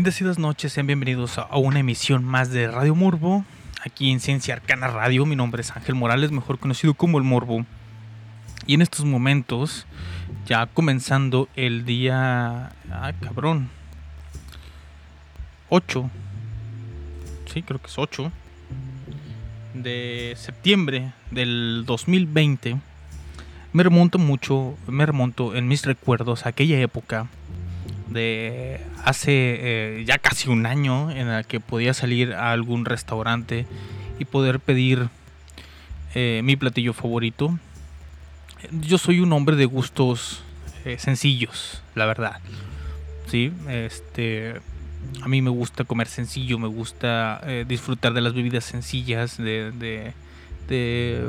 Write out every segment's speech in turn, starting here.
Bendecidas noches, sean bienvenidos a una emisión más de Radio Morbo, aquí en Ciencia Arcana Radio. Mi nombre es Ángel Morales, mejor conocido como el Morbo. Y en estos momentos, ya comenzando el día. Ah, cabrón. 8. Sí, creo que es 8. De septiembre del 2020. Me remonto mucho, me remonto en mis recuerdos a aquella época de hace eh, ya casi un año en el que podía salir a algún restaurante y poder pedir eh, mi platillo favorito. Yo soy un hombre de gustos eh, sencillos, la verdad. Sí, este a mí me gusta comer sencillo, me gusta disfrutar de las bebidas sencillas, de, de, de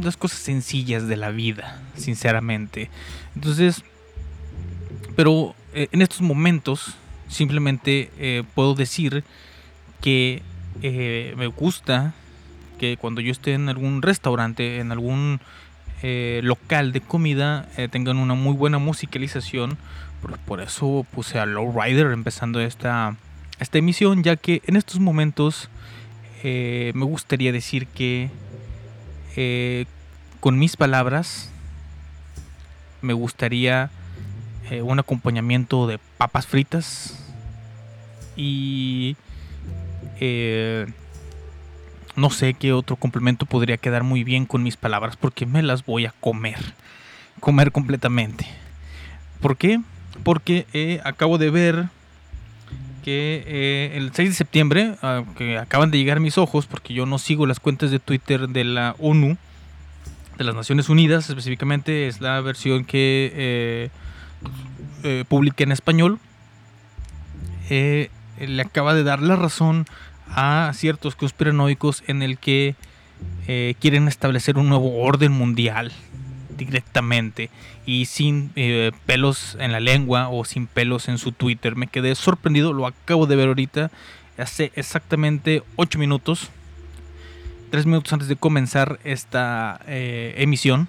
las cosas sencillas de la vida, sinceramente. Entonces, pero en estos momentos simplemente eh, puedo decir que eh, me gusta que cuando yo esté en algún restaurante, en algún eh, local de comida, eh, tengan una muy buena musicalización. Por, por eso puse a Lowrider empezando esta, esta emisión, ya que en estos momentos eh, me gustaría decir que eh, con mis palabras me gustaría eh, un acompañamiento de papas fritas y eh, no sé qué otro complemento podría quedar muy bien con mis palabras porque me las voy a comer. Comer completamente. ¿Por qué? Porque eh, acabo de ver que eh, el 6 de septiembre, ah, que acaban de llegar mis ojos, porque yo no sigo las cuentas de Twitter de la ONU, de las Naciones Unidas específicamente, es la versión que eh, publiqué en español, eh, le acaba de dar la razón a ciertos conspiranoicos en el que eh, quieren establecer un nuevo orden mundial directamente y sin eh, pelos en la lengua o sin pelos en su Twitter. Me quedé sorprendido, lo acabo de ver ahorita, hace exactamente 8 minutos, 3 minutos antes de comenzar esta emisión.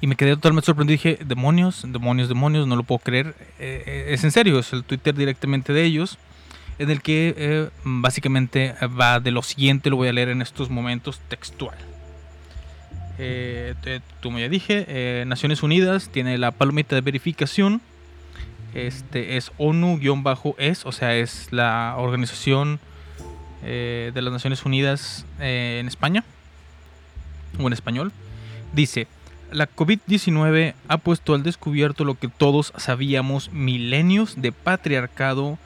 Y me quedé totalmente sorprendido. Dije, demonios, demonios, demonios, no lo puedo creer. Eh, eh, es en serio, es el Twitter directamente de ellos. En el que eh, básicamente va de lo siguiente, lo voy a leer en estos momentos textual. Eh, como ya dije, eh, Naciones Unidas tiene la palomita de verificación. Este es ONU-es, o sea, es la organización de las Naciones Unidas en España, o en español. Dice, la COVID-19 ha puesto al descubierto lo que todos sabíamos, milenios de patriarcado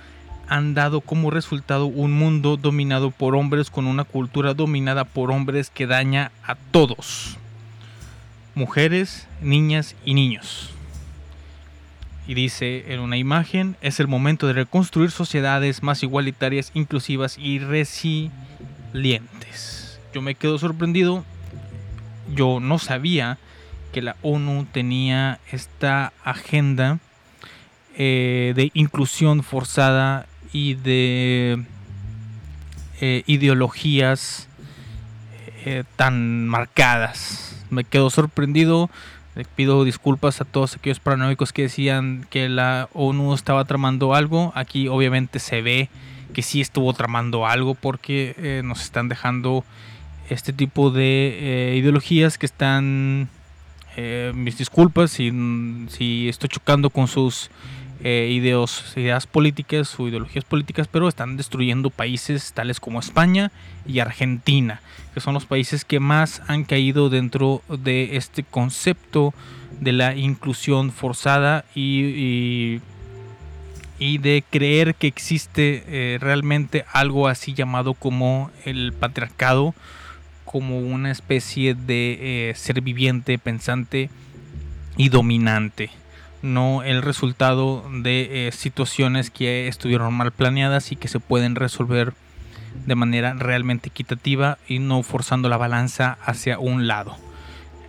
han dado como resultado un mundo dominado por hombres con una cultura dominada por hombres que daña a todos. Mujeres, niñas y niños. Y dice en una imagen, es el momento de reconstruir sociedades más igualitarias, inclusivas y resilientes. Yo me quedo sorprendido. Yo no sabía que la ONU tenía esta agenda eh, de inclusión forzada y de eh, ideologías eh, tan marcadas. Me quedo sorprendido. Le pido disculpas a todos aquellos paranoicos que decían que la ONU estaba tramando algo. Aquí obviamente se ve que sí estuvo tramando algo porque nos están dejando este tipo de ideologías que están... eh, mis disculpas si, si estoy chocando con sus eh, ideos, ideas políticas o ideologías políticas, pero están destruyendo países tales como España y Argentina, que son los países que más han caído dentro de este concepto de la inclusión forzada y, y, de creer que existe eh, realmente algo así llamado como el patriarcado, como una especie de eh, ser viviente, pensante y dominante no el resultado de eh, situaciones que estuvieron mal planeadas y que se pueden resolver de manera realmente equitativa y no forzando la balanza hacia un lado.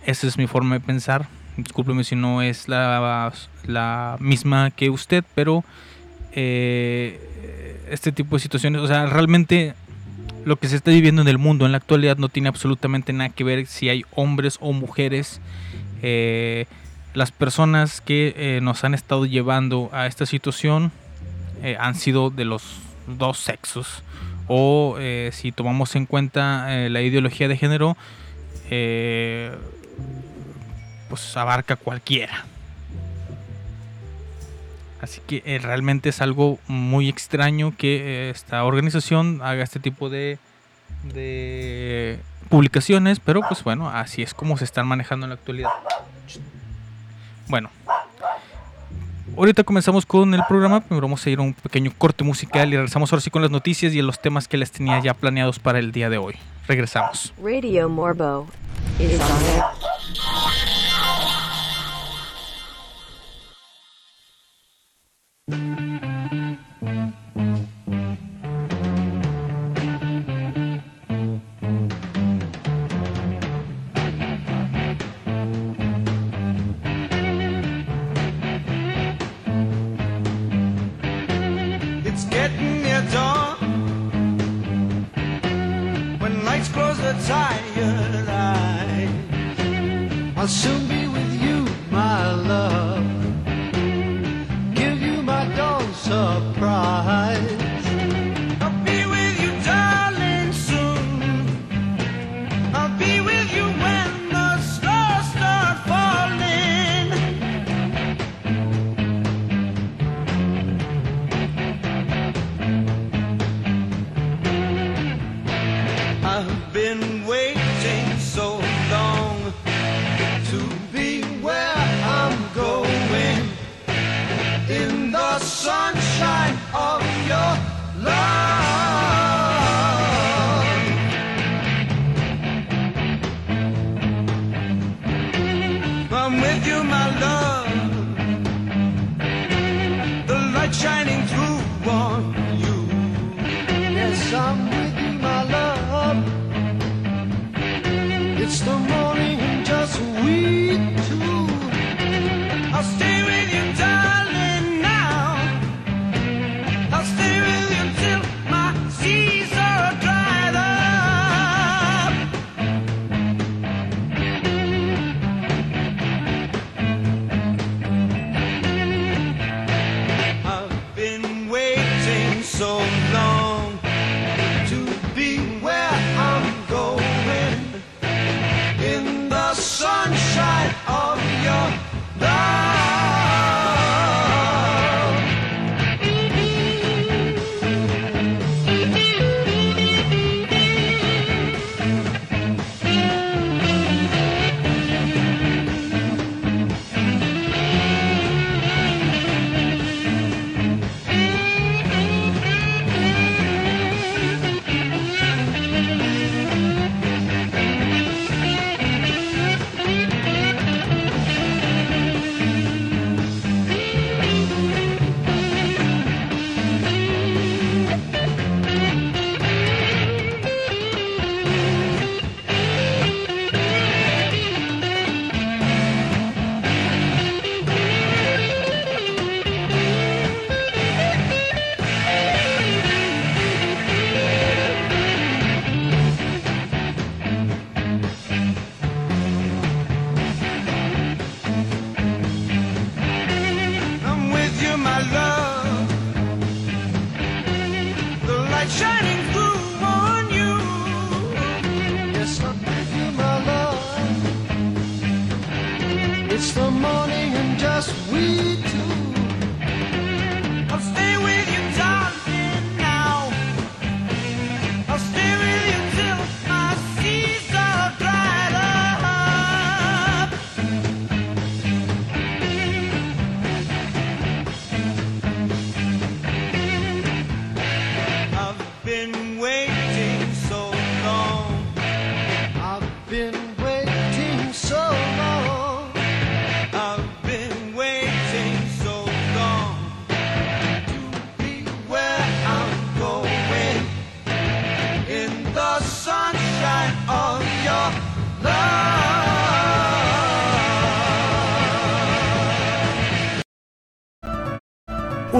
Esa es mi forma de pensar. Discúlpeme si no es la, la misma que usted, pero eh, este tipo de situaciones, o sea, realmente lo que se está viviendo en el mundo en la actualidad no tiene absolutamente nada que ver si hay hombres o mujeres. Eh, las personas que eh, nos han estado llevando a esta situación eh, han sido de los dos sexos. O si tomamos en cuenta la ideología de género, pues abarca cualquiera. Así que eh, realmente es algo muy extraño que eh, esta organización haga este tipo de, publicaciones, pero pues bueno, así es como se están manejando en la actualidad. Bueno, ahorita comenzamos con el programa. Primero vamos a ir a un pequeño corte musical y regresamos ahora sí con las noticias y los temas que les tenía ya planeados para el día de hoy. Regresamos. Radio Morbo on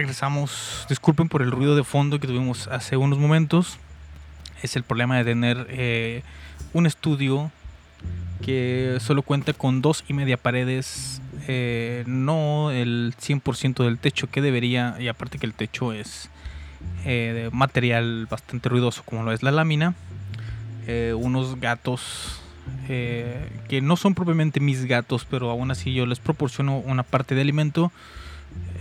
regresamos. Disculpen por el ruido de fondo que tuvimos hace unos momentos. Es el problema de tener eh, un estudio que solo cuenta con dos y media paredes, eh, no el 100% del techo que debería, y aparte que el techo es eh, material bastante ruidoso como lo es la lámina, unos gatos que no son propiamente mis gatos, pero aún así yo les proporciono una parte de alimento.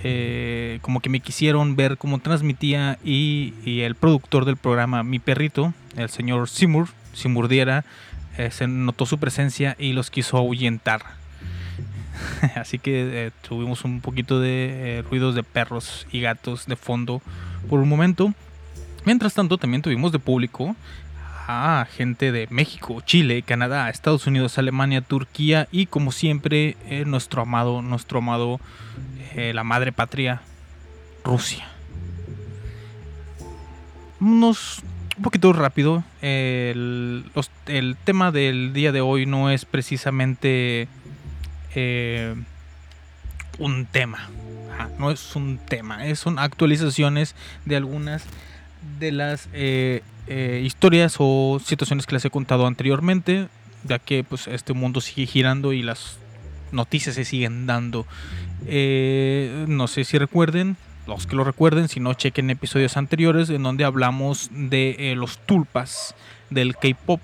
Eh, como que me quisieron ver cómo transmitía y, el productor del programa, mi perrito, el señor Simur, Simurdiera, eh, se notó su presencia y los quiso ahuyentar. Así que eh, tuvimos un poquito de ruidos de perros y gatos de fondo por un momento. Mientras tanto, también tuvimos de público a gente de México, Chile, Canadá, Estados Unidos, Alemania, Turquía y como siempre nuestro amado, nuestro amado, eh, la madre patria, Rusia. Unos un poquito rápido. El, el tema del día de hoy no es precisamente eh, un tema. No es un tema. son actualizaciones de algunas de las eh, historias o situaciones que les he contado anteriormente. Ya que pues este mundo sigue girando y las noticias se siguen dando. Eh, no sé si recuerden, los que lo recuerden, si no chequen episodios anteriores en donde hablamos de eh, los tulpas del K-pop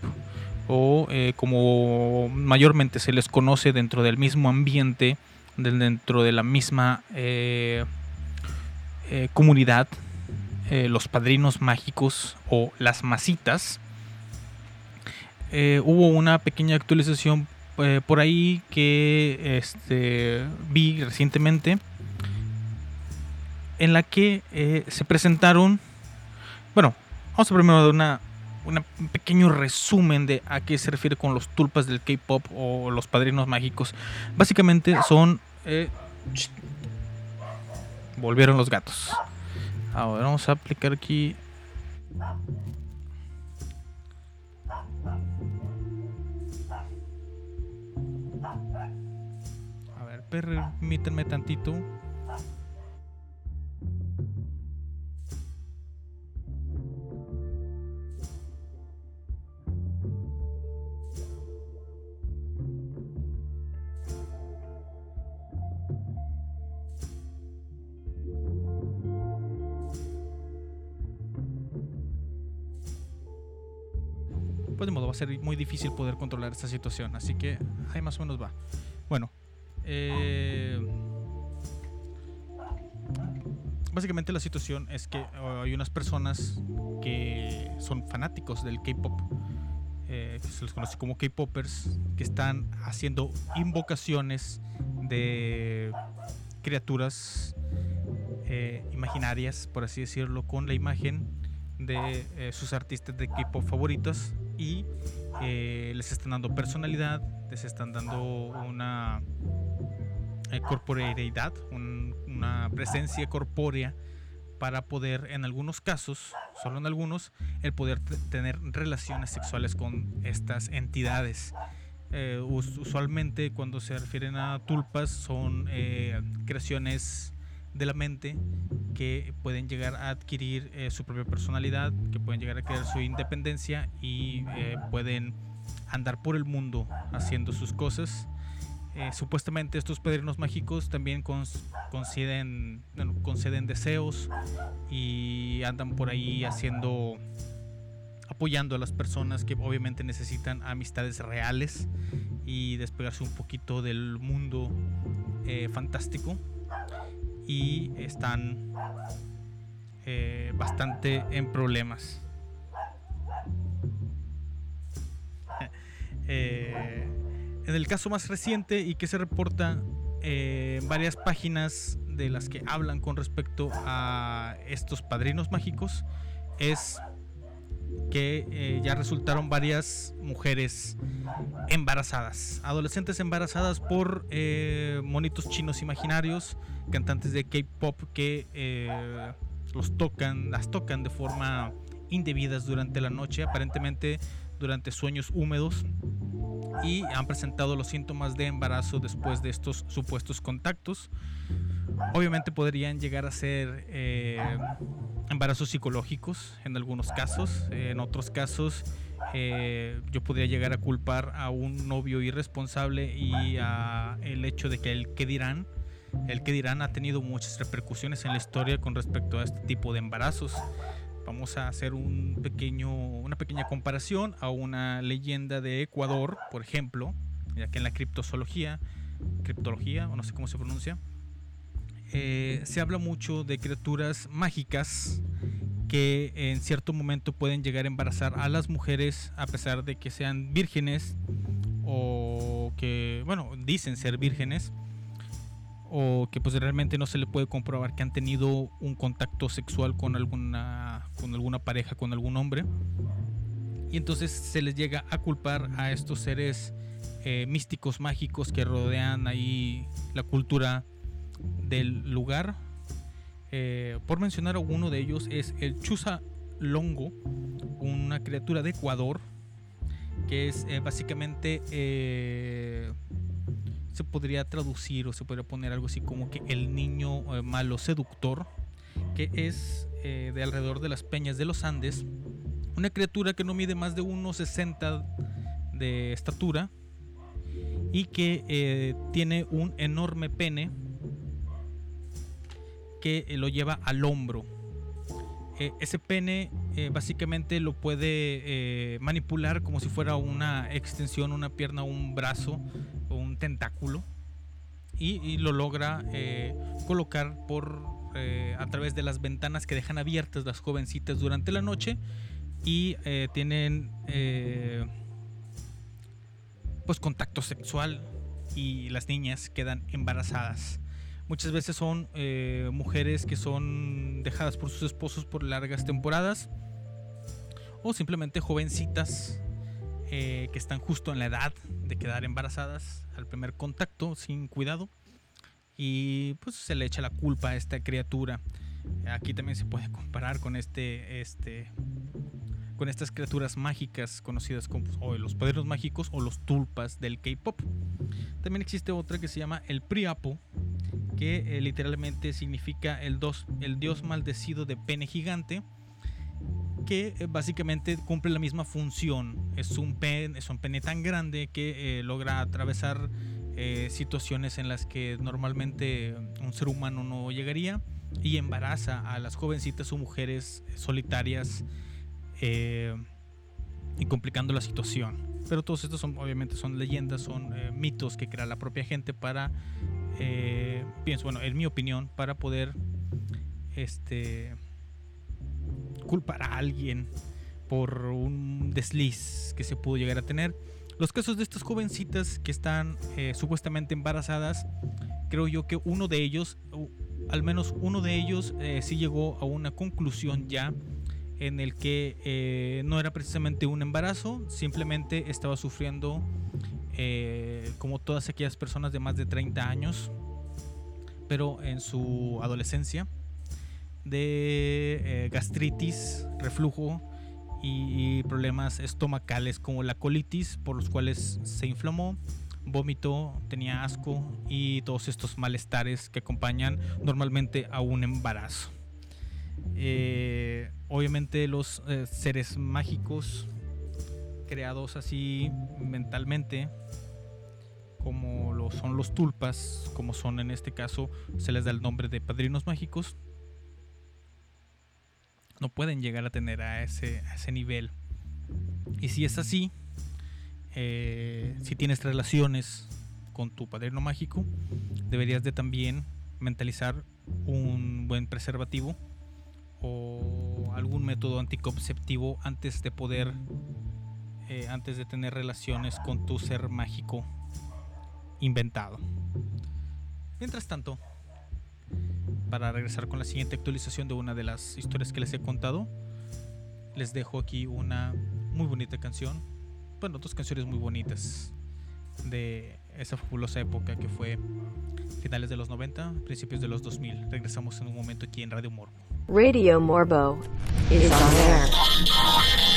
o eh, como mayormente se les conoce dentro del mismo ambiente, dentro de la misma comunidad, los padrinos mágicos o las masitas. Hubo una pequeña actualización eh, por ahí que este, vi recientemente en la que eh, se presentaron, bueno, vamos a primero dar una, un pequeño resumen de a qué se refiere con los tulpas del K-pop o los padrinos mágicos. Básicamente son... eh, volvieron los gatos. Ahora vamos a aplicar aquí... permítanme tantito. Pues de modo, va a ser muy difícil poder controlar esta situación. Así que ahí más o menos va. Bueno. Eh, básicamente la situación es que uh, hay unas personas que son fanáticos del K-Pop. eh, se les conoce como K-Popers. Que están haciendo invocaciones de criaturas eh, imaginarias, por así decirlo, con la imagen de eh, sus artistas de K-pop favoritos y les están dando personalidad, les están dando una eh, corporeidad, un- una presencia corpórea para poder, en algunos casos, solo en algunos, el poder tener relaciones sexuales con estas entidades. Eh, us- usualmente cuando se refieren a tulpas son eh, creaciones de la mente que pueden llegar a adquirir eh, su propia personalidad, que pueden llegar a crear su independencia y pueden andar por el mundo haciendo sus cosas. Eh, supuestamente estos padrinos mágicos también conceden, conceden deseos y andan por ahí haciendo apoyando a las personas que obviamente necesitan amistades reales y despegarse un poquito del mundo eh, fantástico y están eh, bastante en problemas. en el caso más reciente y que se reporta eh, varias páginas de las que hablan con respecto a estos padrinos mágicos es que eh, ya resultaron varias mujeres embarazadas, adolescentes embarazadas por eh, monitos chinos imaginarios, cantantes de K-pop que eh, los tocan, las tocan de forma indebidas durante la noche, aparentemente durante sueños húmedos y han presentado los síntomas de embarazo después de estos supuestos contactos. Obviamente podrían llegar a ser eh, embarazos psicológicos en algunos casos. En otros casos eh, yo podría llegar a culpar a un novio irresponsable y a el hecho de que el que dirán, el que dirán ha tenido muchas repercusiones en la historia con respecto a este tipo de embarazos. Vamos a hacer un pequeño, una pequeña comparación a una leyenda de Ecuador, por ejemplo, ya que en la criptozoología, criptología, o no sé cómo se pronuncia, eh, se habla mucho de criaturas mágicas que en cierto momento pueden llegar a embarazar a las mujeres a pesar de que sean vírgenes o que, bueno, dicen ser vírgenes o que pues realmente no se le puede comprobar que han tenido un contacto sexual con alguna con alguna pareja, con algún hombre. Y entonces se les llega a culpar a estos seres eh, místicos mágicos que rodean ahí la cultura del lugar. Eh, por mencionar uno de ellos es el Chusa Longo, una criatura de Ecuador que es eh, básicamente eh, se podría traducir o se podría poner algo así como que el niño malo seductor que es de alrededor de las peñas de los Andes una criatura que no mide más de 1,60 de estatura y que tiene un enorme pene que eh, lo lleva al hombro. Eh, ese pene eh, básicamente lo puede manipular como si fuera una extensión, una pierna, un brazo o un tentáculo. Y, lo logra colocar por a través de las ventanas que dejan abiertas las jovencitas durante la noche y tienen pues contacto sexual y las niñas quedan embarazadas. Muchas veces son eh, mujeres que son dejadas por sus esposos por largas temporadas. O simplemente jovencitas eh, que están justo en la edad de quedar embarazadas al primer contacto sin cuidado. Y pues se le echa la culpa a esta criatura. Aquí también se puede comparar con este, este, con estas criaturas mágicas conocidas como pues, los poderes mágicos o los tulpas del K-pop. También existe otra que se llama el Priapo, que eh, literalmente significa el, dos, el dios maldecido de pene gigante, que eh, básicamente cumple la misma función. Es un pene, es un pene tan grande que eh, logra atravesar situaciones en las que normalmente un ser humano no llegaría y embaraza a las jovencitas o mujeres solitarias y complicando la situación. Pero todos estos son, obviamente, son leyendas, son mitos que crea la propia gente para eh, pienso, bueno, en mi opinión, para poder este culpar a alguien por un desliz que se pudo llegar a tener. Los casos de estas jovencitas que están eh, supuestamente embarazadas, creo yo que uno de ellos, al menos uno de ellos, eh, sí llegó a una conclusión ya en el que no era precisamente un embarazo, simplemente estaba sufriendo eh, como todas aquellas personas de más de 30 años, pero en su adolescencia, de eh, gastritis, reflujo y, problemas estomacales como la colitis, por los cuales se inflamó, vómito, tenía asco y todos estos malestares que acompañan normalmente a un embarazo. Eh, obviamente los seres mágicos creados así mentalmente como lo son los tulpas, como son en este caso, se les da el nombre de padrinos mágicos, no pueden llegar a tener a ese, ese nivel. Y si es así, eh, si tienes relaciones con tu padrino mágico, deberías de también mentalizar un buen preservativo o algún método anticonceptivo antes de poder, eh, antes de tener relaciones con tu ser mágico inventado. Mientras tanto, para regresar con la siguiente actualización de una de las historias que les he contado, les dejo aquí una muy bonita canción. Bueno, dos canciones muy bonitas de esa fabulosa época que fue finales de los 90, principios de los 2000. Regresamos en un momento aquí en Radio Morbo. Radio Morbo is on air.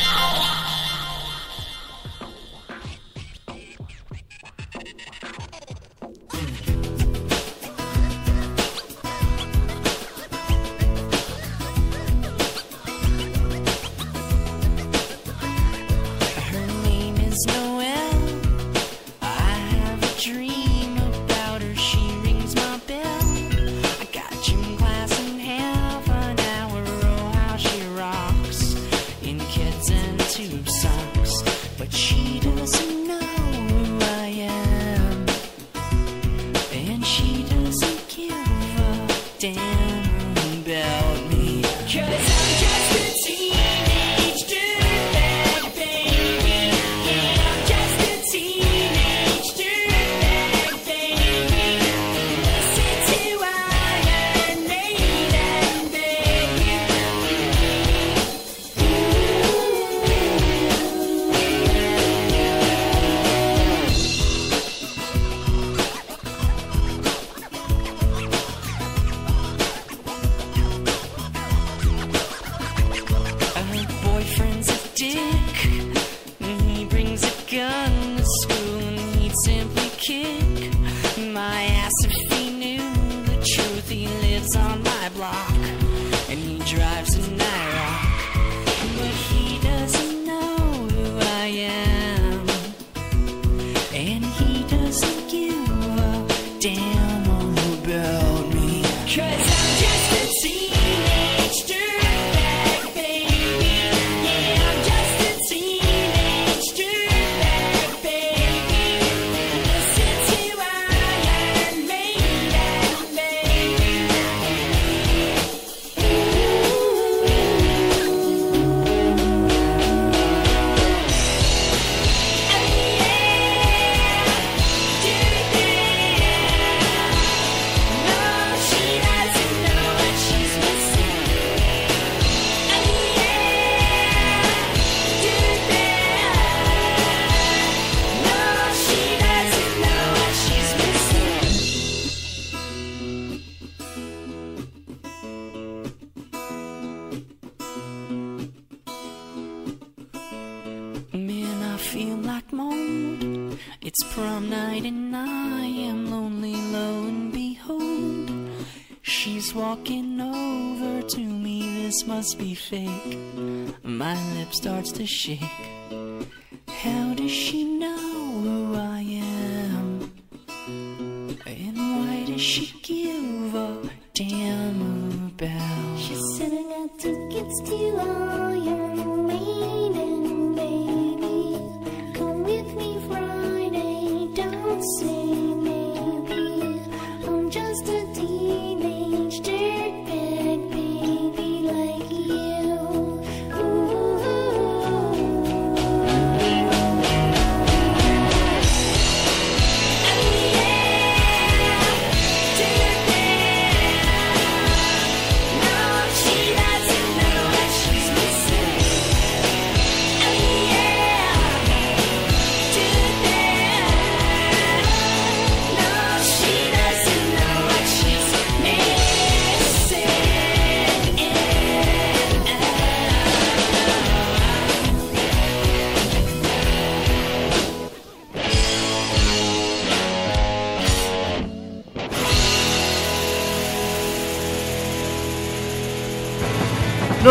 just a shake.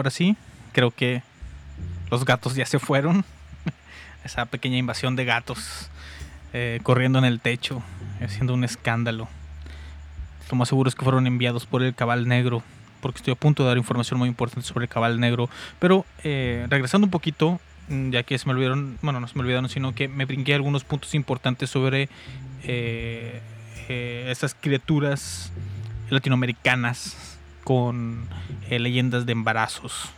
ahora sí, creo que los gatos ya se fueron. Esa pequeña invasión de gatos eh, corriendo en el techo, haciendo un escándalo. Lo más seguro es que fueron enviados por el cabal negro, porque estoy a punto de dar información muy importante sobre el cabal negro. Pero eh, regresando un poquito, mm, ya que se me olvidaron, bueno, no se me olvidaron, sino que me brinqué algunos puntos importantes sobre eh, eh, estas criaturas latinoamericanas con eh, leyendas de embarazos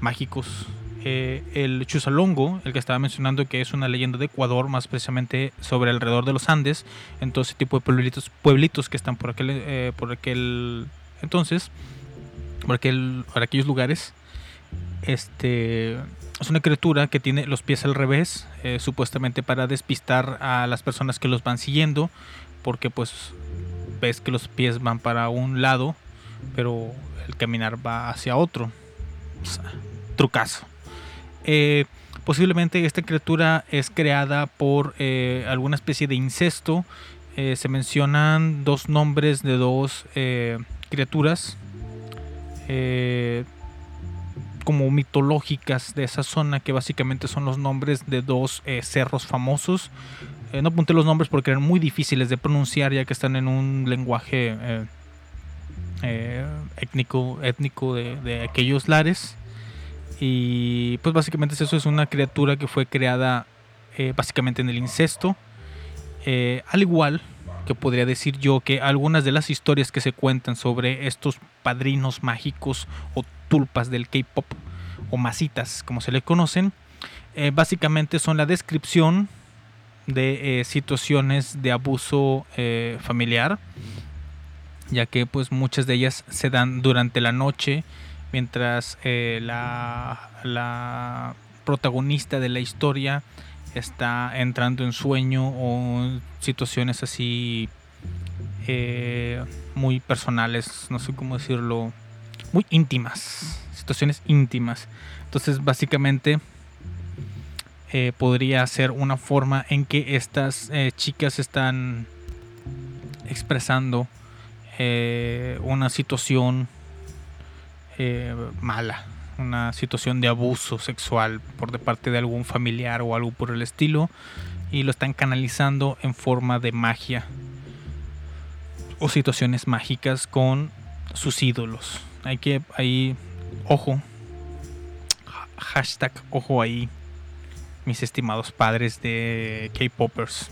mágicos. Eh, el Chusalongo, el que estaba mencionando que es una leyenda de Ecuador, más precisamente sobre alrededor de los Andes, en todo ese tipo de pueblitos, pueblitos que están por aquel, eh, por aquel entonces, por, aquel, por aquellos lugares. Este es una criatura que tiene los pies al revés, eh, supuestamente para despistar a las personas que los van siguiendo, porque pues ves que los pies van para un lado, pero el caminar va hacia otro. O trucazo. Eh, posiblemente esta criatura es creada por eh, alguna especie de incesto. Eh, se mencionan dos nombres de dos criaturas como mitológicas de esa zona que básicamente son los nombres de dos cerros famosos. No apunté los nombres porque eran muy difíciles de pronunciar ya que están en un lenguaje eh, étnico, étnico de, aquellos lares. Y pues básicamente eso es una criatura que fue creada eh, básicamente en el incesto. Eh, al igual que podría decir yo que algunas de las historias que se cuentan sobre estos padrinos mágicos o tulpas del K-pop o masitas como se le conocen, básicamente son la descripción de situaciones de abuso familiar, ya que pues muchas de ellas se dan durante la noche mientras eh, la, la protagonista de la historia está entrando en sueño o situaciones así eh, muy personales, no sé cómo decirlo, muy íntimas, situaciones íntimas. Entonces básicamente eh, podría ser una forma en que estas chicas están expresando eh, una situación eh, mala, una situación de abuso sexual por de parte de algún familiar o algo por el estilo y lo están canalizando en forma de magia o situaciones mágicas con sus ídolos. Hay que ahí ojo ha- hashtag ojo ahí mis estimados padres de K-popers.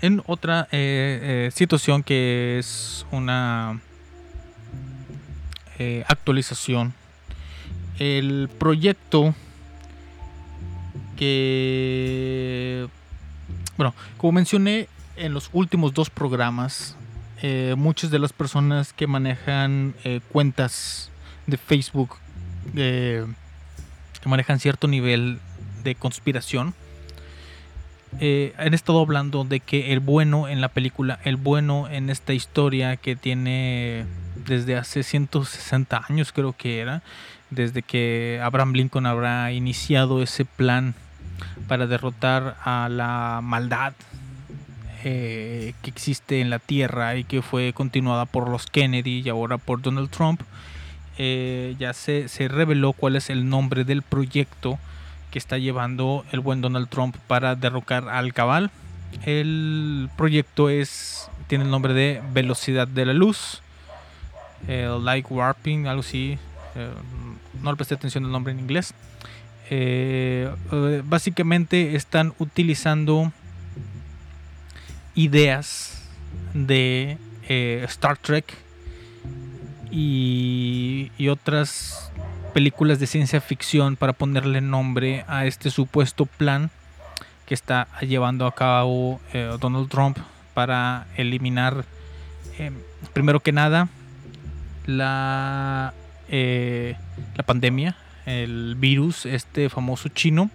En otra eh, eh, situación que es una eh, actualización, el proyecto que, bueno, como mencioné en los últimos dos programas, eh, muchas de las personas que manejan cuentas de Facebook que manejan cierto nivel de conspiración, eh, han estado hablando de que el bueno en la película, el bueno en esta historia que tiene desde hace 160 años creo que era, desde que Abraham Lincoln habrá iniciado ese plan para derrotar a la maldad eh, que existe en la tierra y que fue continuada por los Kennedy y ahora por Donald Trump, eh, ya se, se reveló cuál es el nombre del proyecto está llevando el buen Donald Trump para derrocar al cabal. El proyecto es tiene el nombre de velocidad de la luz, eh, light warping, algo así. eh, no le presté atención al nombre en inglés. Eh, eh, básicamente están utilizando ideas de Star Trek y otras películas de ciencia ficción para ponerle nombre a este supuesto plan que está llevando a cabo eh, Donald Trump para eliminar, eh, primero que nada, la, eh, la pandemia, el virus, este famoso chino,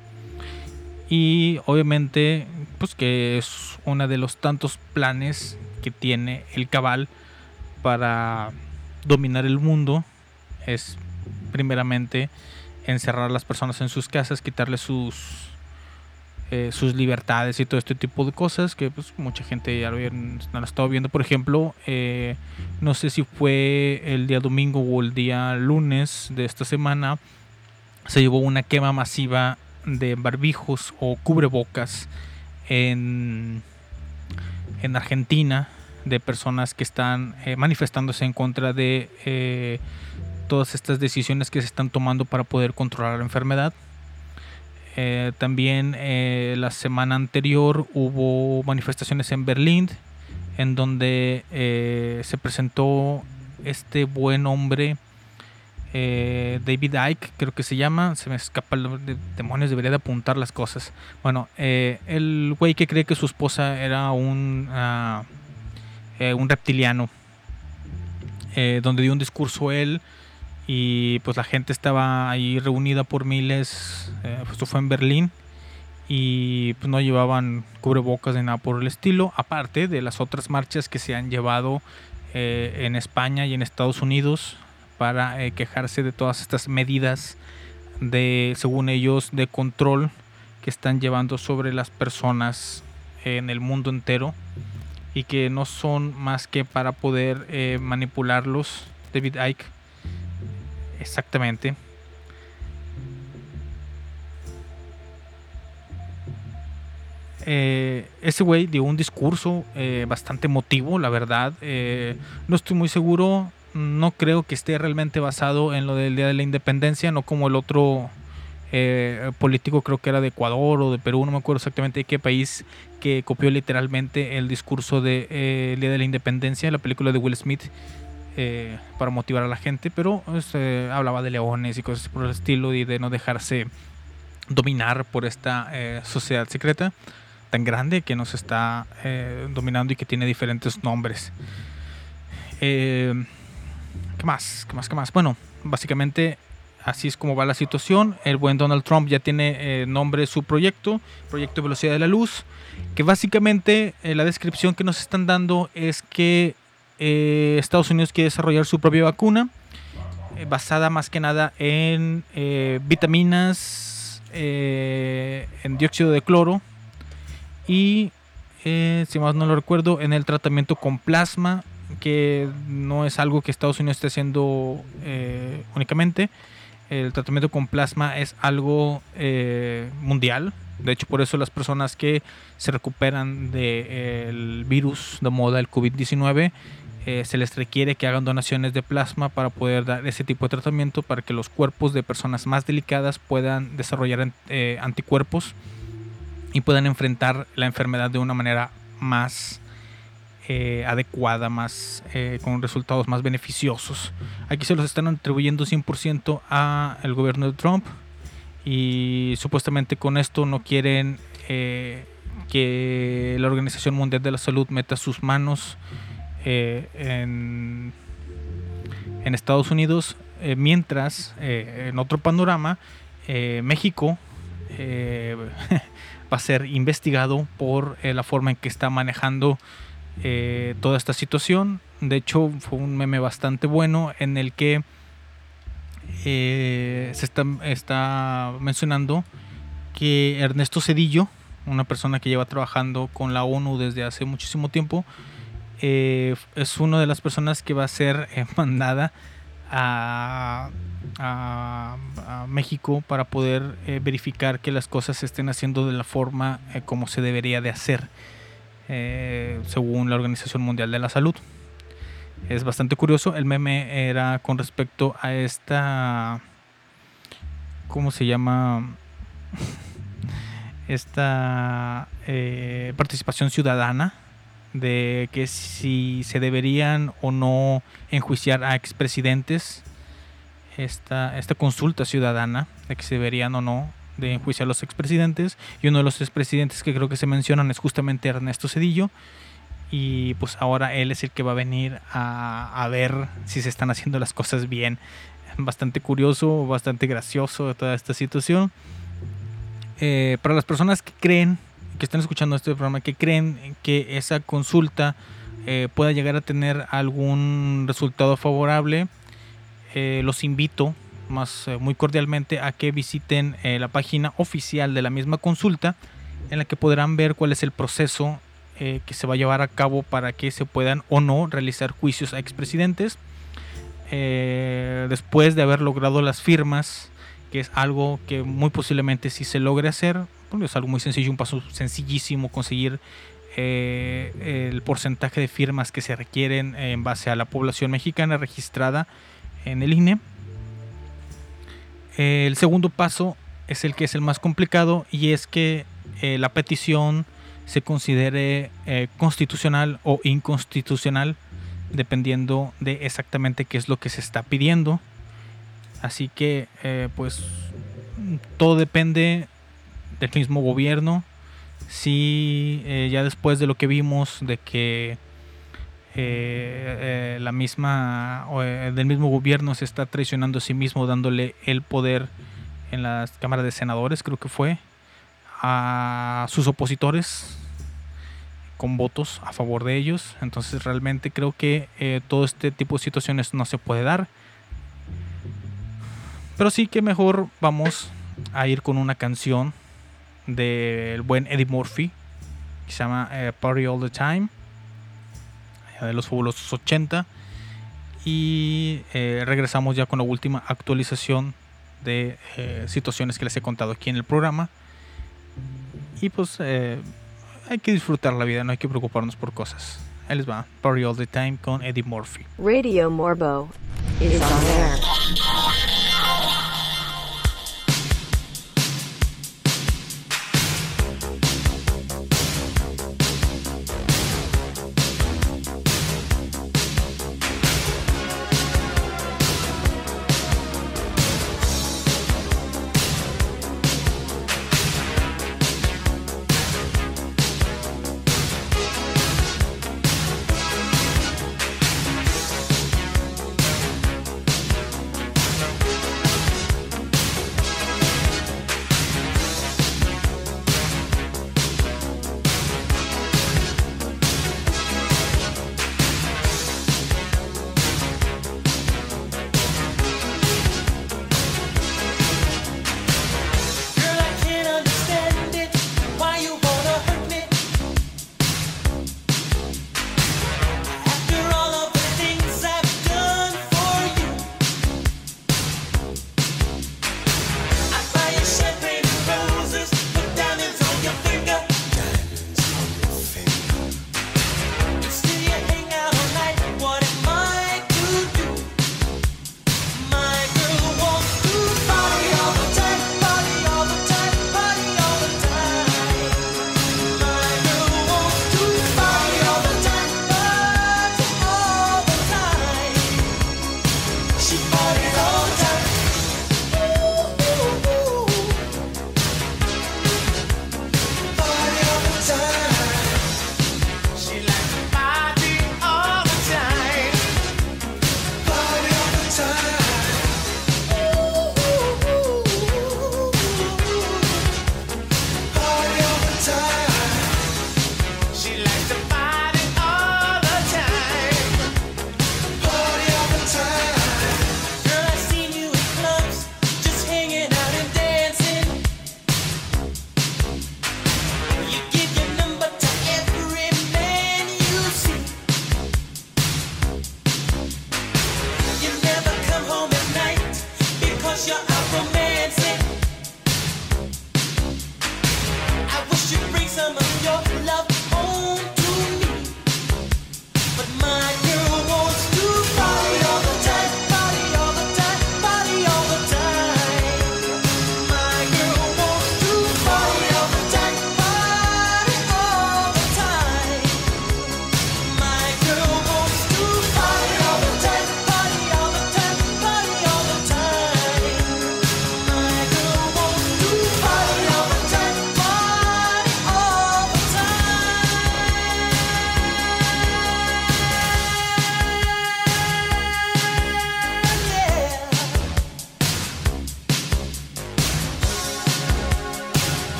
y obviamente, pues que es uno de los tantos planes que tiene el cabal para dominar el mundo, es primeramente encerrar a las personas en sus casas, quitarles sus eh, sus libertades y todo este tipo de cosas que pues mucha gente ya lo ha estado viendo. Por ejemplo, eh, no sé si fue el día domingo o el día lunes de esta semana, se llevó una quema masiva de barbijos o cubrebocas en, en Argentina de personas que están eh, manifestándose en contra de todas estas decisiones que se están tomando para poder controlar la enfermedad. Eh, también eh, la semana anterior hubo manifestaciones en Berlín en donde eh, se presentó este buen hombre David Icke, creo que se llama, se me escapa el demonios, debería de apuntar las cosas. Bueno, el güey que cree que su esposa era un, ah, un reptiliano, donde dio un discurso él y pues la gente estaba ahí reunida por miles, eh, esto fue en Berlín y pues no llevaban cubrebocas ni nada por el estilo, aparte de las otras marchas que se han llevado eh, en España y en Estados Unidos para eh, quejarse de todas estas medidas de, según ellos, de control que están llevando sobre las personas en el mundo entero y que no son más que para poder eh, manipularlos. David Icke, exactamente. Eh, ese güey dio un discurso eh, bastante emotivo, la verdad. Eh, no estoy muy seguro, no creo que esté realmente basado en lo del Día de la Independencia, no como el otro eh, político, creo que era de Ecuador o de Perú, no me acuerdo exactamente de qué país, que copió literalmente el discurso del de, el Día de la Independencia, la película de Will Smith, eh, para motivar a la gente, pero este, hablaba de leones y cosas por el estilo y de no dejarse dominar por esta eh, sociedad secreta tan grande que nos está eh, dominando y que tiene diferentes nombres. ¿Qué más? ¿Qué más? ¿Qué más? Bueno, básicamente así es como va la situación. El buen Donald Trump ya tiene nombre su proyecto, Proyecto Velocidad de la Luz, que básicamente la descripción que nos están dando es que eh, Estados Unidos quiere desarrollar su propia vacuna, eh, basada más que nada en eh, vitaminas, en dióxido de cloro y, si más no lo recuerdo, en el tratamiento con plasma, que no es algo que Estados Unidos esté haciendo únicamente. El tratamiento con plasma es algo mundial. De hecho, por eso las personas que se recuperan del virus de moda, el COVID-19, eh, se les requiere que hagan donaciones de plasma para poder dar ese tipo de tratamiento para que los cuerpos de personas más delicadas puedan desarrollar eh, anticuerpos y puedan enfrentar la enfermedad de una manera más eh, adecuada, más con resultados más beneficiosos. Aquí se los están atribuyendo 100% al gobierno de Trump y supuestamente con esto no quieren que la Organización Mundial de la Salud meta sus manos eh, en, Estados Unidos, eh, mientras eh, en otro panorama, México va a ser investigado por la forma en que está manejando toda esta situación. De hecho, fue un meme bastante bueno en el que se está, está mencionando que Ernesto Cedillo, una persona que lleva trabajando con la ONU desde hace muchísimo tiempo, eh, es una de las personas que va a ser eh, mandada a, México para poder eh, verificar que las cosas se estén haciendo de la forma como se debería de hacer, según la Organización Mundial de la Salud. Es bastante curioso. El meme era con respecto a esta. ¿Cómo se llama? esta participación ciudadana de que si se deberían o no enjuiciar a expresidentes, esta, esta consulta ciudadana de que se deberían o no de enjuiciar a los expresidentes, y uno de los expresidentes que creo que se mencionan es justamente Ernesto Cedillo, y pues ahora él es el que va a venir a, a ver si se están haciendo las cosas bien. Bastante curioso, bastante gracioso toda esta situación. Eh, para las personas que creen, que están escuchando este programa, que creen que esa consulta eh, pueda llegar a tener algún resultado favorable, eh, los invito más eh, muy cordialmente a que visiten la página oficial de la misma consulta en la que podrán ver cuál es el proceso que se va a llevar a cabo para que se puedan o no realizar juicios a expresidentes. Después de haber logrado las firmas, que es algo que muy posiblemente sí se logre hacer, es algo muy sencillo, un paso sencillísimo conseguir eh, el porcentaje de firmas que se requieren en base a la población mexicana registrada en el INE. El segundo paso es el que es el más complicado y es que eh, la petición se considere eh, constitucional o inconstitucional dependiendo de exactamente qué es lo que se está pidiendo. Así que pues todo depende del mismo gobierno. Si eh, ya después de lo que vimos de que eh, eh, la misma del mismo gobierno se está traicionando a sí mismo dándole el poder en las cámaras de senadores creo que fue a sus opositores con votos a favor de ellos entonces realmente creo que todo este tipo de situaciones no se puede dar pero sí que mejor vamos a ir con una canción del buen Eddie Murphy que se llama eh, Party All the Time de los fabulosos 80 y eh, regresamos ya con la última actualización de eh, situaciones que les he contado aquí en el programa. Y pues eh, hay que disfrutar la vida no hay que preocuparnos por cosas. Ahí les va Party All the Time con Eddie Murphy. Radio Morbo is on air.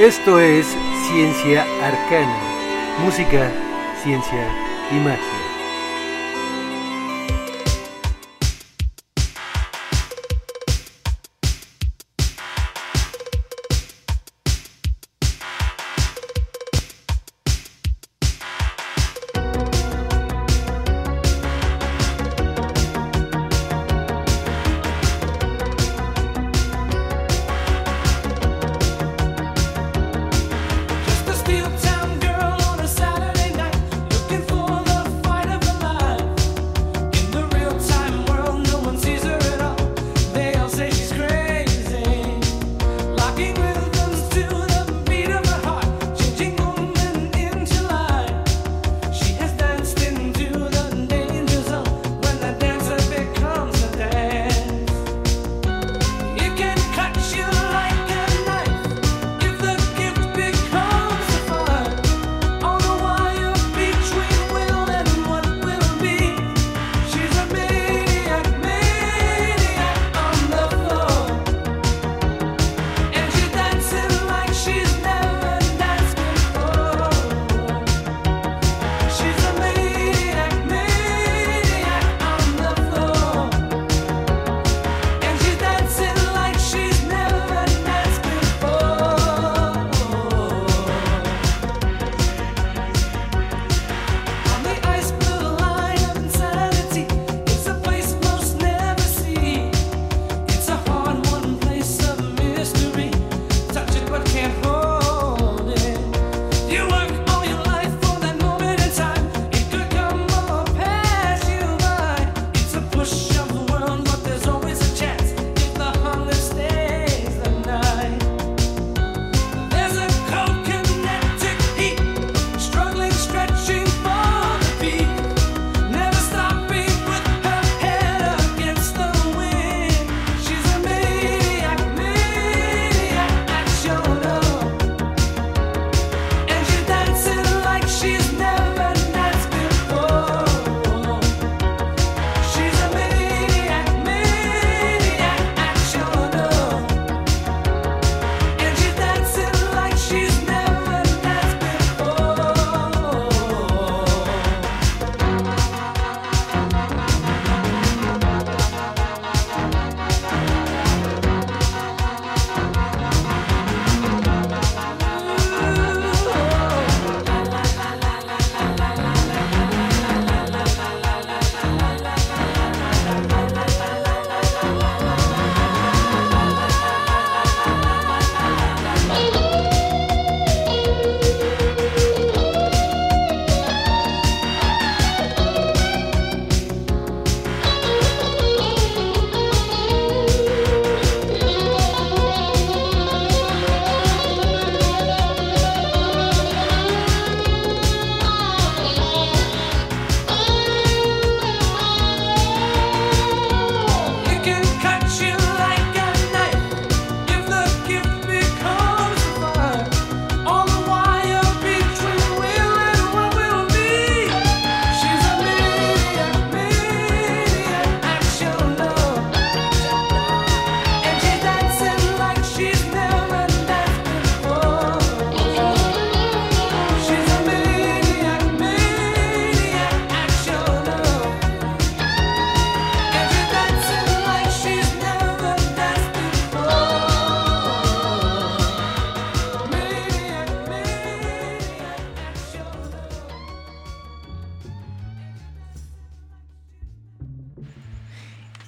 Esto es Ciencia Arcana, música, ciencia y magia.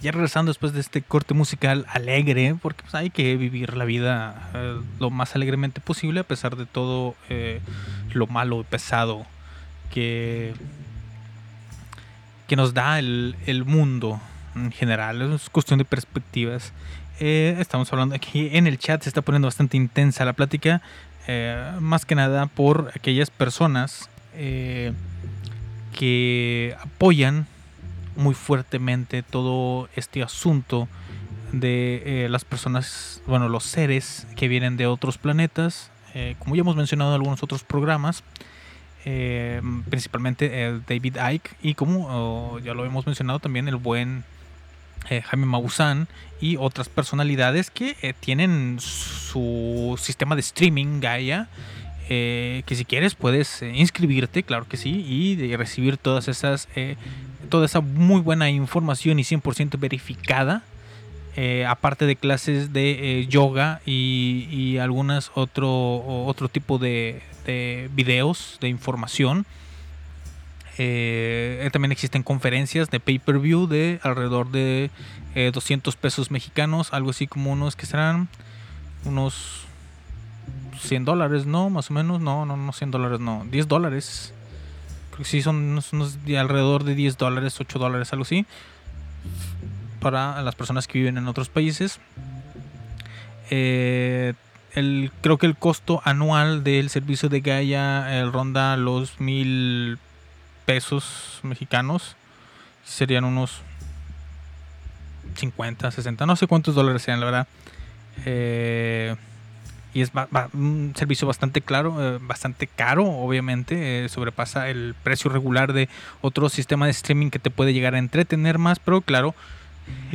Ya regresando después de este corte musical alegre, porque pues, hay que vivir la vida eh, lo más alegremente posible a pesar de todo eh, lo malo y pesado que, que nos da el, el mundo en general. Es cuestión de perspectivas. Eh, estamos hablando aquí en el chat, se está poniendo bastante intensa la plática, más que nada por aquellas personas que apoyan muy fuertemente todo este asunto de eh, las personas, bueno, los seres que vienen de otros planetas, eh, como ya hemos mencionado en algunos otros programas, eh, principalmente David Icke y como ya lo hemos mencionado también el buen Jaime Maussan y otras personalidades que tienen su sistema de streaming Gaia. que si quieres puedes inscribirte, claro que sí, y recibir todas esas, toda esa muy buena información y 100% verificada. eh, aparte de clases de eh, yoga y, y algunas otro, otro tipo de, de videos de información. Eh, también existen conferencias de pay-per-view de alrededor de eh, 200 pesos mexicanos, algo así como unos que serán unos 100 dólares, ¿no? Más o menos, no, no, no 100 dólares, no, 10 dólares. Creo que sí, son unos, unos de alrededor de 10 dólares, 8 dólares, algo así. Para las personas que viven en otros países. Eh, el, creo que el costo anual del servicio de Gaia eh, ronda los mil pesos mexicanos. Serían unos 50, 60, no sé cuántos dólares sean, la verdad. Eh, y es un servicio bastante claro, eh, bastante caro, obviamente. eh, sobrepasa el precio regular de otro sistema de streaming que te puede llegar a entretener más, pero claro.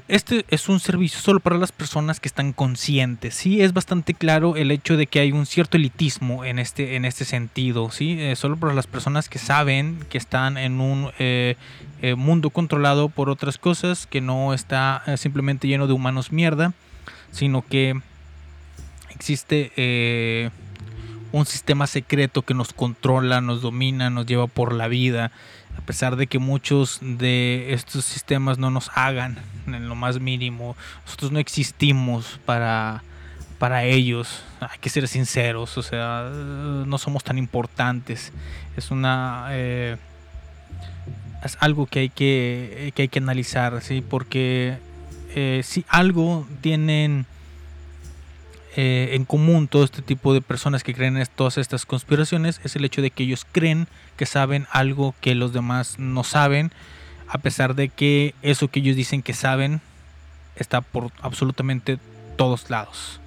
Este es un servicio solo para las personas que están conscientes. Sí, es bastante claro el hecho de que hay un cierto elitismo en este, en este sentido. Sí, Eh, solo para las personas que saben que están en un mundo controlado por otras cosas, que no está simplemente lleno de humanos mierda, sino que existe eh, un sistema secreto que nos controla, nos domina, nos lleva por la vida, a pesar de que muchos de estos sistemas no nos hagan en lo más mínimo. Nosotros no existimos para, para ellos, hay que ser sinceros, o sea, no somos tan importantes. Es una... eh, es algo que hay que, que hay que analizar, ¿sí? Porque eh, si algo tienen eh, en común todo este tipo de personas que creen en todas estas conspiraciones es el hecho de que ellos creen que saben algo que los demás no saben, a pesar de que eso que ellos dicen que saben está por absolutamente todos lados.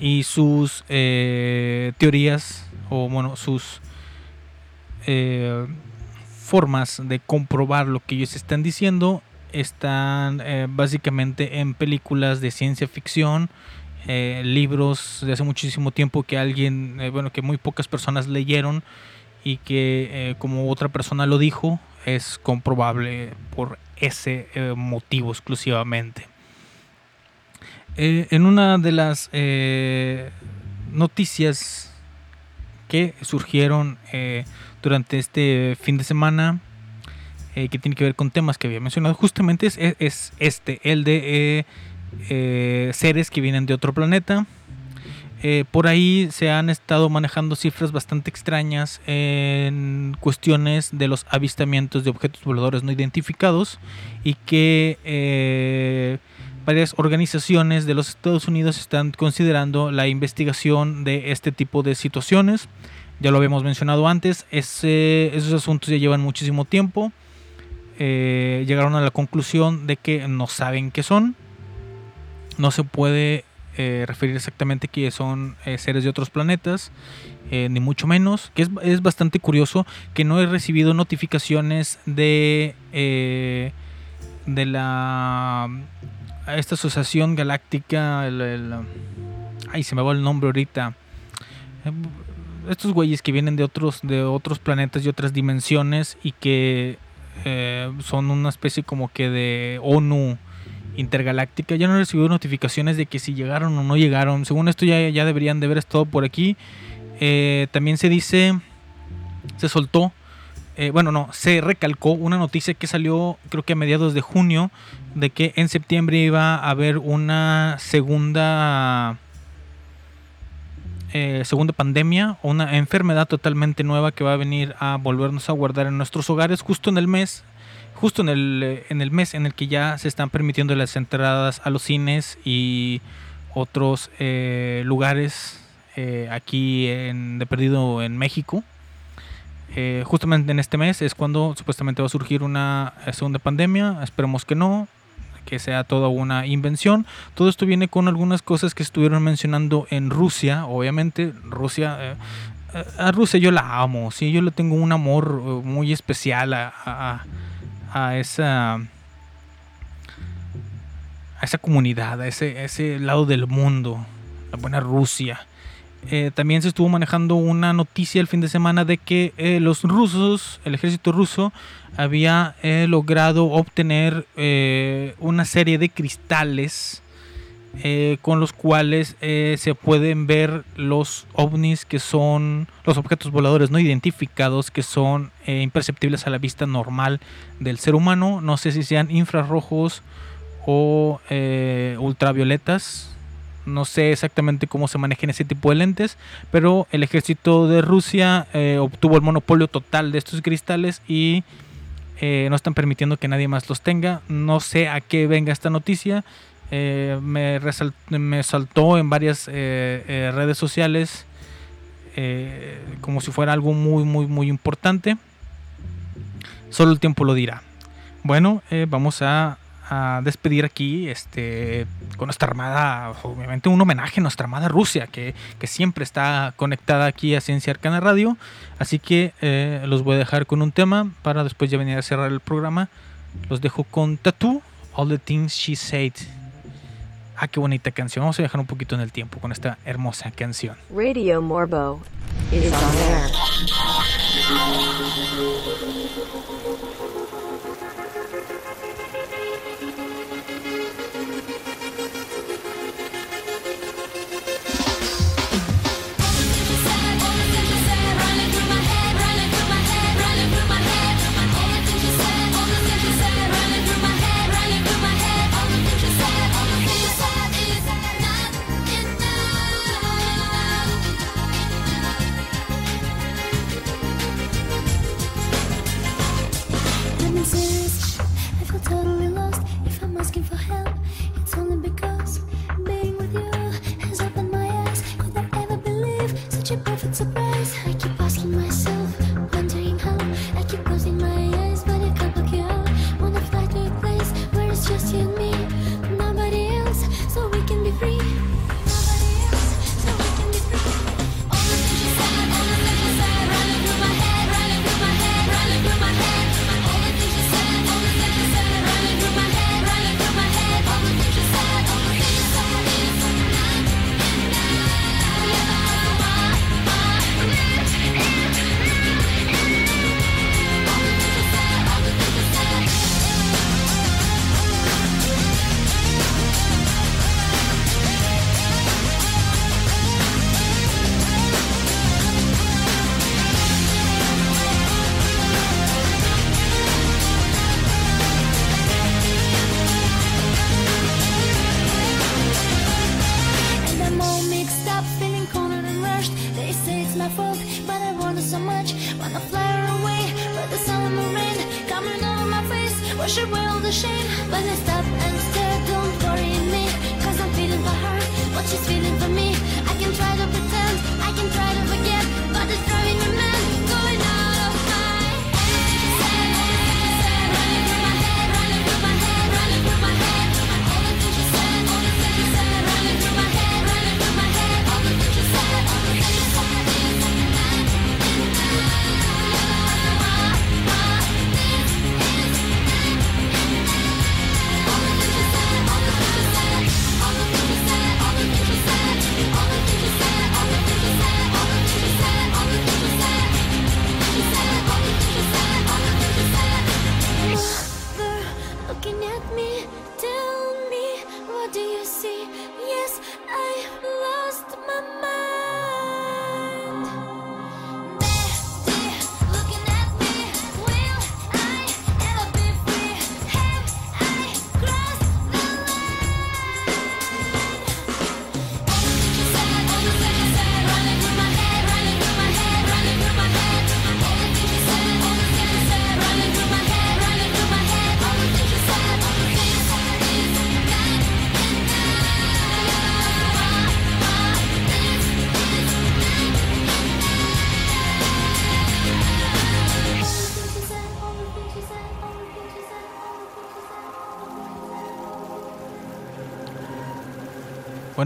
Y sus eh, teorías, o bueno, sus eh, formas de comprobar lo que ellos están diciendo están eh, básicamente en películas de ciencia ficción, eh, libros de hace muchísimo tiempo que alguien, eh, bueno, que muy pocas personas leyeron y que eh, como otra persona lo dijo, es comprobable por ese motivo exclusivamente. En una de las noticias que surgieron durante este fin de semana, que tiene que ver con temas que había mencionado, justamente es, es este, el de eh, seres que vienen de otro planeta. Eh, por ahí se han estado manejando cifras bastante extrañas en cuestiones de los avistamientos de objetos voladores no identificados y que eh, varias organizaciones de los Estados Unidos están considerando la investigación de este tipo de situaciones. Ya lo habíamos mencionado antes, esos asuntos ya llevan muchísimo tiempo. Llegaron a la conclusión de que no saben qué son. No se puede eh, referir exactamente que son eh, seres de otros planetas, eh, ni mucho menos. Que es, es bastante curioso que no he recibido notificaciones de, de la esta asociación galáctica. el- ay, se me va el nombre ahorita. Estos güeyes que vienen de otros, de otros planetas y otras dimensiones y que son una especie como que de ONU intergaláctica. Ya no he recibido notificaciones de que si llegaron o no llegaron. Según esto ya, ya deberían de haber estado por aquí. Eh, también se dice, se soltó, eh, bueno, no, se recalcó una noticia que salió creo que a mediados de junio de que en septiembre iba a haber una segunda eh, segunda pandemia una enfermedad totalmente nueva que va a venir a volvernos a guardar en nuestros hogares justo en el mes justo en el, eh, en el mes en el que ya se están permitiendo las entradas a los cines y otros eh, lugares eh, aquí en, de perdido en México. Eh, justamente en este mes es cuando supuestamente va a surgir una segunda pandemia. Esperemos que no, que sea toda una invención. Todo esto viene con algunas cosas que estuvieron mencionando en Rusia. Obviamente, Rusia. a Rusia yo la amo, sí, yo le tengo un amor muy especial a- a esa a esa comunidad, a ese, ese lado del mundo, la buena Rusia. Eh, también se estuvo manejando una noticia el fin de semana de que eh, los rusos, el ejército ruso, había eh, logrado obtener una serie de cristales eh, con los cuales eh, se pueden ver los ovnis que son los objetos voladores no identificados que son eh, imperceptibles a la vista normal del ser humano. No sé si sean infrarrojos o ultravioletas. No sé exactamente cómo se manejan ese tipo de lentes, pero el ejército de Rusia obtuvo el monopolio total de estos cristales y no están permitiendo que nadie más los tenga. No sé a qué venga esta noticia. Eh, me, resal- me saltó en varias eh, eh, redes sociales como si fuera algo muy, muy, muy importante. Solo el tiempo lo dirá. Bueno, vamos a, despedir aquí este, con nuestra armada, obviamente un homenaje a nuestra amada Rusia, que, que siempre está conectada aquí a Ciencia Arcana Radio. Así que los voy a dejar con un tema para después ya venir a cerrar el programa. Los dejo con Tattoo, All the Things She Said. Ah, qué bonita canción. Vamos a dejar un poquito en el tiempo con esta hermosa canción. Radio Morbo is on air.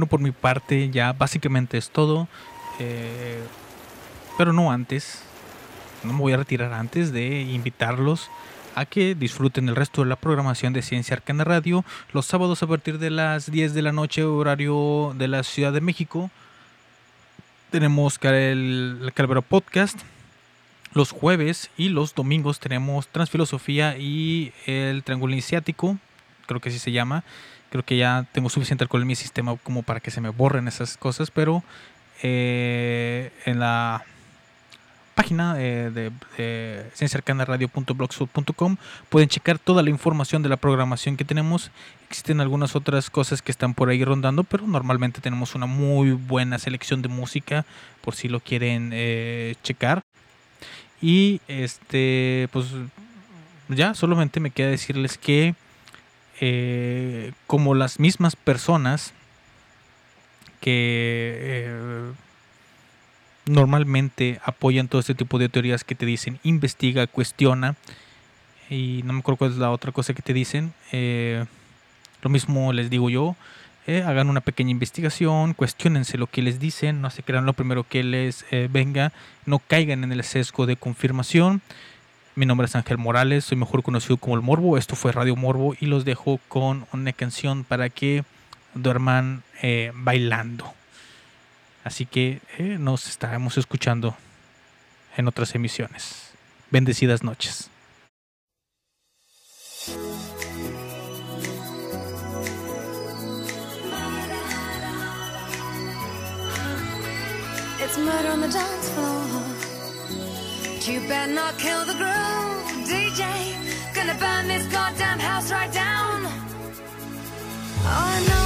Bueno, por mi parte ya básicamente es todo. eh, pero no antes. No me voy a retirar antes de invitarlos a que disfruten el resto de la programación de Ciencia Arcana Radio los sábados a partir de las 10 de la noche, horario de la Ciudad de México. Tenemos el Calvero Podcast. Los jueves y los domingos tenemos Transfilosofía y el Triángulo Iniciático. Creo que así se llama. Creo que ya tengo suficiente alcohol en mi sistema como para que se me borren esas cosas. Pero eh, en la página eh, de, de cienciarcanaradio.blogspot.com pueden checar toda la información de la programación que tenemos. Existen algunas otras cosas que están por ahí rondando, pero normalmente tenemos una muy buena selección de música por si lo quieren eh, checar. Y este, pues ya solamente me queda decirles que eh, como las mismas personas que eh, normalmente apoyan todo este tipo de teorías que te dicen investiga, cuestiona y no me acuerdo cuál es la otra cosa que te dicen. eh, lo mismo les digo yo. hagan una pequeña investigación, cuestionense lo que les dicen, no se crean lo primero que les venga, no caigan en el sesgo de confirmación. Mi nombre es Ángel Morales, soy mejor conocido como el Morbo. Esto fue Radio Morbo y los dejo con una canción para que duerman eh, bailando. Así que eh, nos estaremos escuchando en otras emisiones. Bendecidas noches. You better not kill the groove, DJ. Gonna burn this goddamn house right down. Oh, I